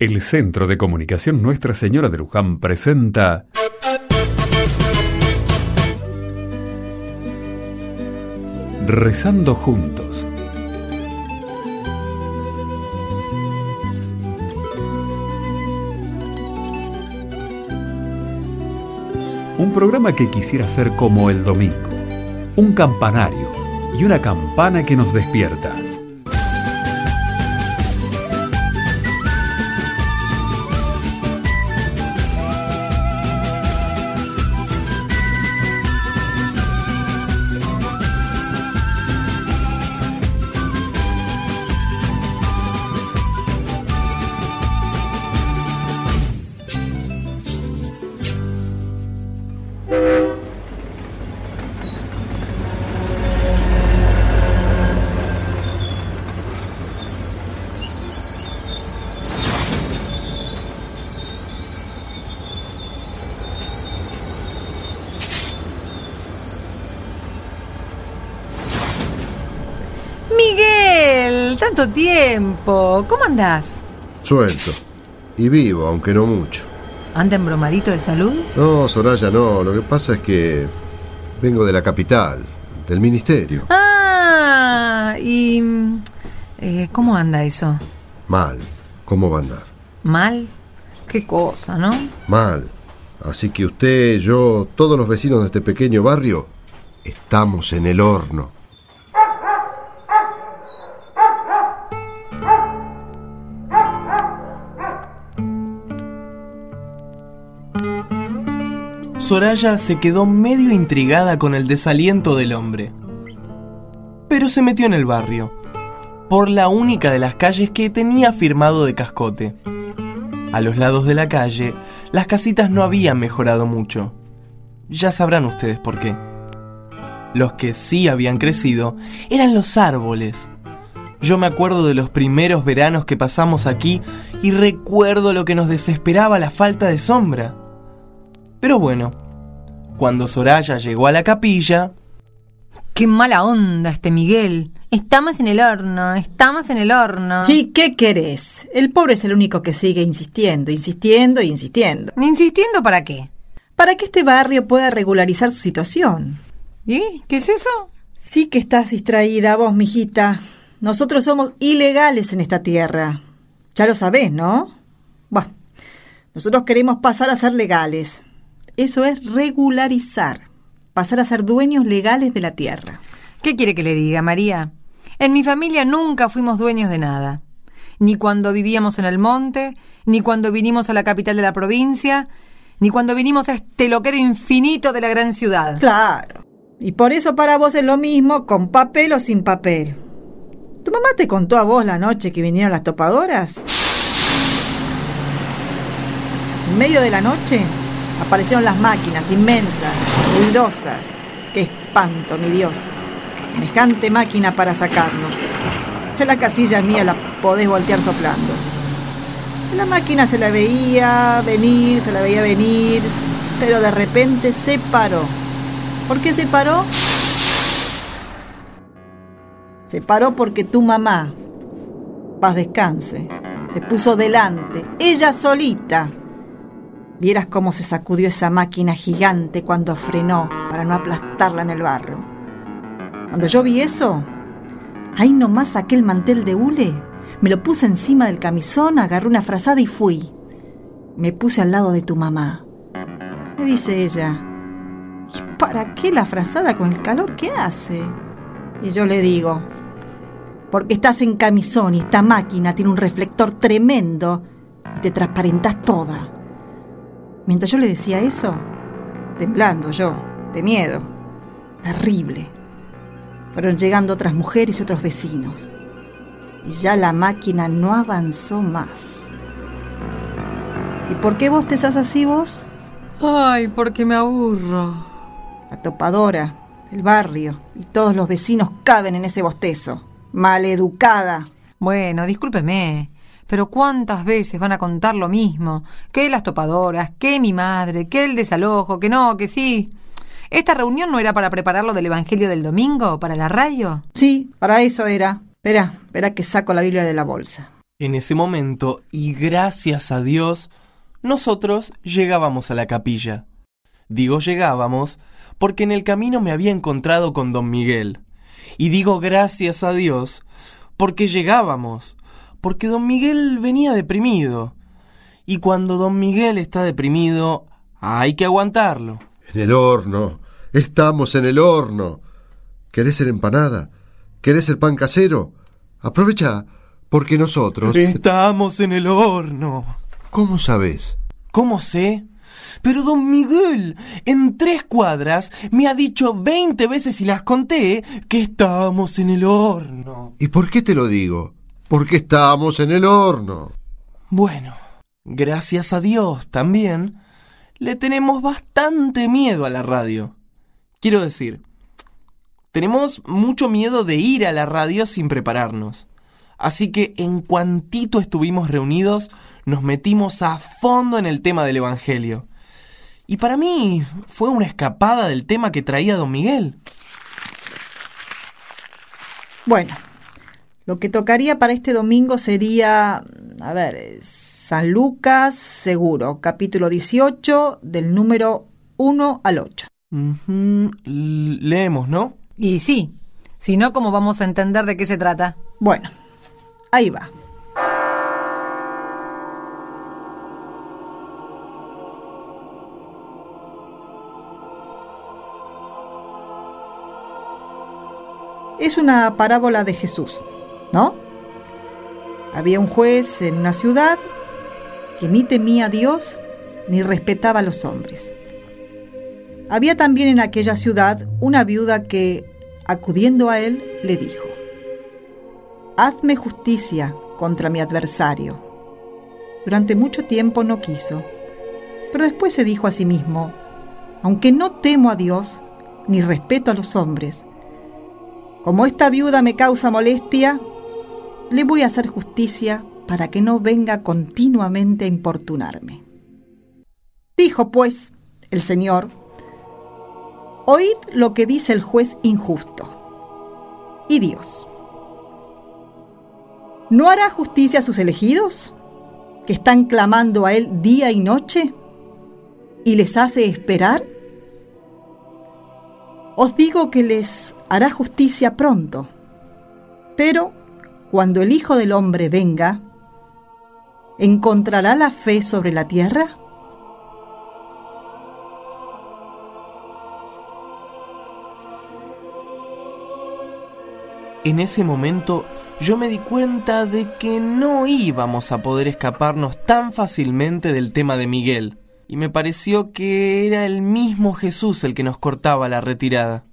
El Centro de Comunicación Nuestra Señora de Luján presenta Rezando juntos. Un programa que quisiera ser como el domingo, un campanario y una campana que nos despierta. Miguel, tanto tiempo. ¿Cómo andás? Suelto. Y vivo, aunque no mucho. ¿Anda embromadito de salud? No, Soraya, no. Lo que pasa es que vengo de la capital, del ministerio. Ah, y... eh, ¿Cómo anda eso? Mal. ¿Cómo va a andar? ¿Mal? Qué cosa, ¿no? Mal. Así que usted, yo, todos los vecinos de este pequeño barrio, estamos en el horno. Soraya se quedó medio intrigada con el desaliento del hombre. Pero se metió en el barrio, por la única de las calles que tenía firmado de cascote. A los lados de la calle, las casitas no habían mejorado mucho. Ya sabrán ustedes por qué. Los que sí habían crecido eran los árboles. Yo me acuerdo de los primeros veranos que pasamos aquí y recuerdo lo que nos desesperaba la falta de sombra. Pero bueno, cuando Soraya llegó a la capilla, Qué mala onda este Miguel. Estamos en el horno, estamos en el horno. ¿Y qué querés? El pobre es el único que sigue insistiendo, insistiendo y insistiendo. ¿Insistiendo para qué? Para que este barrio pueda regularizar su situación. ¿Y? ¿Qué es eso? Sí que estás distraída vos, mijita. Nosotros somos ilegales en esta tierra. Ya lo sabés, ¿no? Bueno, nosotros queremos pasar a ser legales. Eso es regularizar. Pasar a ser dueños legales de la tierra. ¿Qué quiere que le diga, María? En mi familia nunca fuimos dueños de nada. Ni cuando vivíamos en el monte, ni cuando vinimos a la capital de la provincia, ni cuando vinimos a este loquero infinito de la gran ciudad. Claro. Y por eso para vos es lo mismo con papel o sin papel. ¿Tu mamá te contó a vos la noche que vinieron las topadoras? En medio de la noche aparecieron las máquinas inmensas, ruidosas. ¡Qué espanto, mi Dios! Semejante máquina para sacarnos. Ya la casilla mía la podés voltear soplando. La máquina se la veía venir, se la veía venir, pero de repente se paró. ¿Por qué se paró? Se paró porque tu mamá, paz descanse, se puso delante, ella solita. Vieras cómo se sacudió esa máquina gigante cuando frenó para no aplastarla en el barro. Cuando yo vi eso, ahí nomás saqué el mantel de hule, me lo puse encima del camisón, agarré una frazada y fui. Me puse al lado de tu mamá. Me dice ella, ¿y para qué la frazada con el calor que hace? Y yo le digo, porque estás en camisón y esta máquina tiene un reflector tremendo y te transparentas toda. Mientras yo le decía eso, temblando yo, de miedo, terrible, fueron llegando otras mujeres y otros vecinos. Y ya la máquina no avanzó más. ¿Y por qué vos te estás así vos? Ay, porque me aburro. La topadora, el barrio y todos los vecinos caben en ese bostezo. Maleducada. Bueno, discúlpeme, pero ¿cuántas veces van a contar lo mismo? Que las topadoras, que mi madre, que el desalojo, que no, que sí. ¿Esta reunión no era para preparar lo del Evangelio del domingo, para la radio? Sí, para eso era. Espera, espera que saco la Biblia de la bolsa. En ese momento, y gracias a Dios, nosotros llegábamos a la capilla. Digo llegábamos porque en el camino me había encontrado con don Miguel. Y digo gracias a Dios porque llegábamos, porque don Miguel venía deprimido. Y cuando don Miguel está deprimido, hay que aguantarlo. En el horno. Estamos en el horno. ¿Querés ser empanada? ¿Querés ser pan casero? Aprovecha, porque nosotros... Estamos en el horno. ¿Cómo sabes? ¿Cómo sé? Pero don Miguel, en tres cuadras, me ha dicho veinte veces y las conté que estamos en el horno. ¿Y por qué te lo digo? Porque estamos en el horno. Bueno, gracias a Dios también, le tenemos bastante miedo a la radio. Quiero decir, tenemos mucho miedo de ir a la radio sin prepararnos. Así que en cuantito estuvimos reunidos, nos metimos a fondo en el tema del Evangelio. Y para mí fue una escapada del tema que traía don Miguel. Bueno, lo que tocaría para este domingo sería, a ver, San Lucas, seguro, capítulo 18, del número 1 al 8. Ujú, Leemos, ¿no? Y sí, si no, ¿cómo vamos a entender de qué se trata? Bueno, ahí va. Es una parábola de Jesús, ¿no? Había un juez en una ciudad que ni temía a Dios ni respetaba a los hombres. Había también en aquella ciudad una viuda que, acudiendo a él, le dijo, Hazme justicia contra mi adversario. Durante mucho tiempo no quiso, pero después se dijo a sí mismo, aunque no temo a Dios ni respeto a los hombres, como esta viuda me causa molestia, le voy a hacer justicia para que no venga continuamente a importunarme. Dijo pues el Señor, oíd lo que dice el juez injusto. ¿Y Dios? ¿No hará justicia a sus elegidos, que están clamando a Él día y noche, y les hace esperar? Os digo que les hará justicia pronto, pero cuando el Hijo del Hombre venga, ¿encontrará la fe sobre la tierra? En ese momento yo me di cuenta de que no íbamos a poder escaparnos tan fácilmente del tema de Miguel, y me pareció que era el mismo Jesús el que nos cortaba la retirada.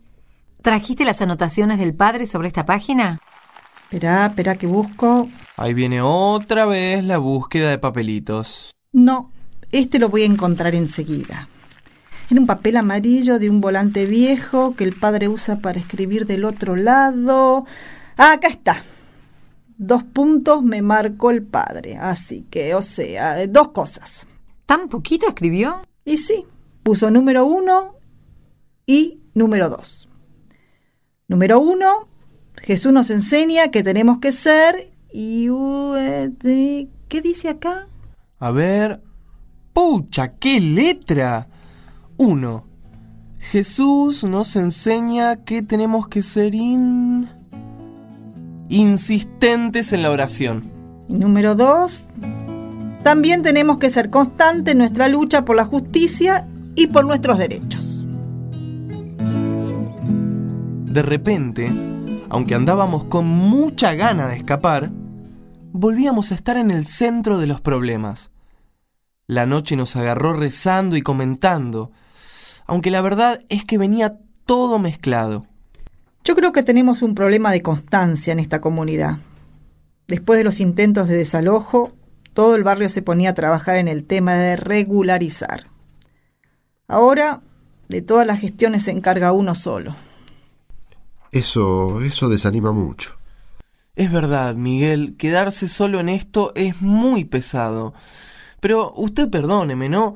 ¿Trajiste las anotaciones del padre sobre esta página? Espera, espera que busco. Ahí viene otra vez la búsqueda de papelitos. No, este lo voy a encontrar enseguida. En un papel amarillo de un volante viejo que el padre usa para escribir del otro lado. Ah, acá está. Dos puntos me marcó el padre. Así que, o sea, dos cosas. ¿Tan poquito escribió? Y sí, puso número uno y número dos. Número uno, Jesús nos enseña que tenemos que ser y... uh, eh, ¿Qué dice acá? A ver... ¡Pucha, qué letra! 1. Jesús nos enseña que tenemos que ser in... insistentes en la oración. Y número dos, también tenemos que ser constantes en nuestra lucha por la justicia y por nuestros derechos. De repente, aunque andábamos con mucha gana de escapar, volvíamos a estar en el centro de los problemas. La noche nos agarró rezando y comentando, aunque la verdad es que venía todo mezclado. Yo creo que tenemos un problema de constancia en esta comunidad. Después de los intentos de desalojo, todo el barrio se ponía a trabajar en el tema de regularizar. Ahora, de todas las gestiones se encarga uno solo. Eso, eso desanima mucho. Es verdad, Miguel, quedarse solo en esto es muy pesado. Pero usted perdóneme, ¿no?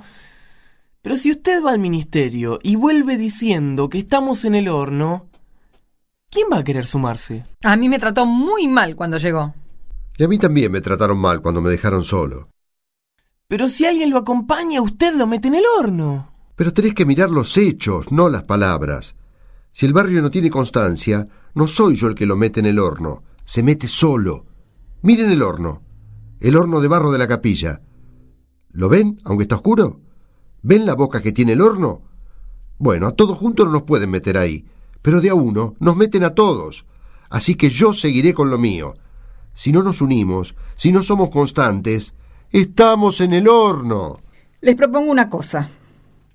Pero si usted va al ministerio y vuelve diciendo que estamos en el horno, ¿quién va a querer sumarse? A mí me trató muy mal cuando llegó. Y a mí también me trataron mal cuando me dejaron solo. Pero si alguien lo acompaña, usted lo mete en el horno. Pero tenés que mirar los hechos, no las palabras. Si el barrio no tiene constancia, no soy yo el que lo mete en el horno. Se mete solo. Miren el horno. El horno de barro de la capilla. ¿Lo ven, aunque está oscuro? ¿Ven la boca que tiene el horno? Bueno, a todos juntos no nos pueden meter ahí, pero de a uno nos meten a todos. Así que yo seguiré con lo mío. Si no nos unimos, si no somos constantes, estamos en el horno. Les propongo una cosa.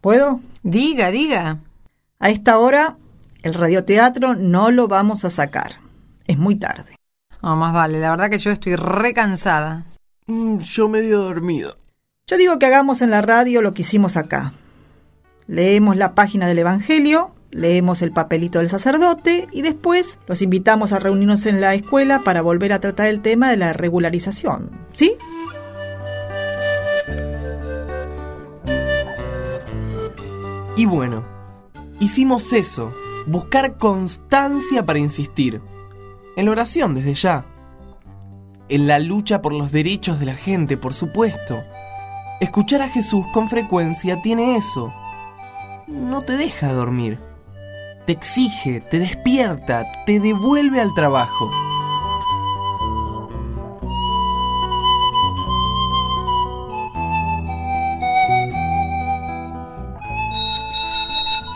¿Puedo? Diga, diga. A esta hora, el radioteatro no lo vamos a sacar. Es muy tarde. No, más vale, la verdad que yo estoy recansada. Mm, yo medio dormido. Yo digo que hagamos en la radio lo que hicimos acá. Leemos la página del Evangelio, leemos el papelito del sacerdote y después los invitamos a reunirnos en la escuela para volver a tratar el tema de la regularización. ¿Sí? Y bueno, hicimos eso, buscar constancia para insistir. En la oración desde ya. En la lucha por los derechos de la gente, por supuesto. Escuchar a Jesús con frecuencia tiene eso. No te deja dormir. Te exige, te despierta, te devuelve al trabajo.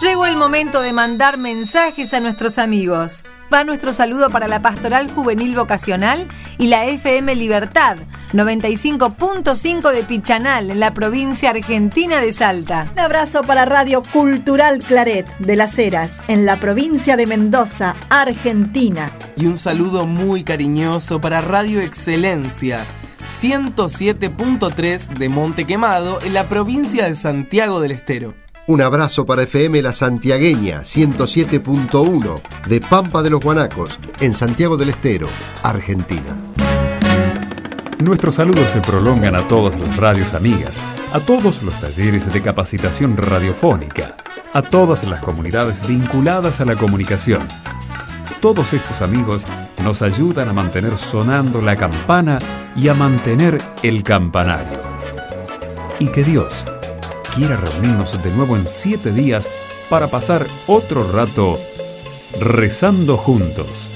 Llegó el momento de mandar mensajes a nuestros amigos. Va nuestro saludo para la Pastoral Juvenil Vocacional y la FM Libertad, 95.5 de Pichanal, en la provincia argentina de Salta. Un abrazo para Radio Cultural Claret de Las Heras, en la provincia de Mendoza, Argentina. Y un saludo muy cariñoso para Radio Excelencia, 107.3 de Monte Quemado, en la provincia de Santiago del Estero. Un abrazo para FM La Santiagueña 107.1 de Pampa de los Guanacos, en Santiago del Estero, Argentina. Nuestros saludos se prolongan a todas las radios amigas, a todos los talleres de capacitación radiofónica, a todas las comunidades vinculadas a la comunicación. Todos estos amigos nos ayudan a mantener sonando la campana y a mantener el campanario. Y que Dios quiera reunirnos de nuevo en siete días para pasar otro rato rezando juntos.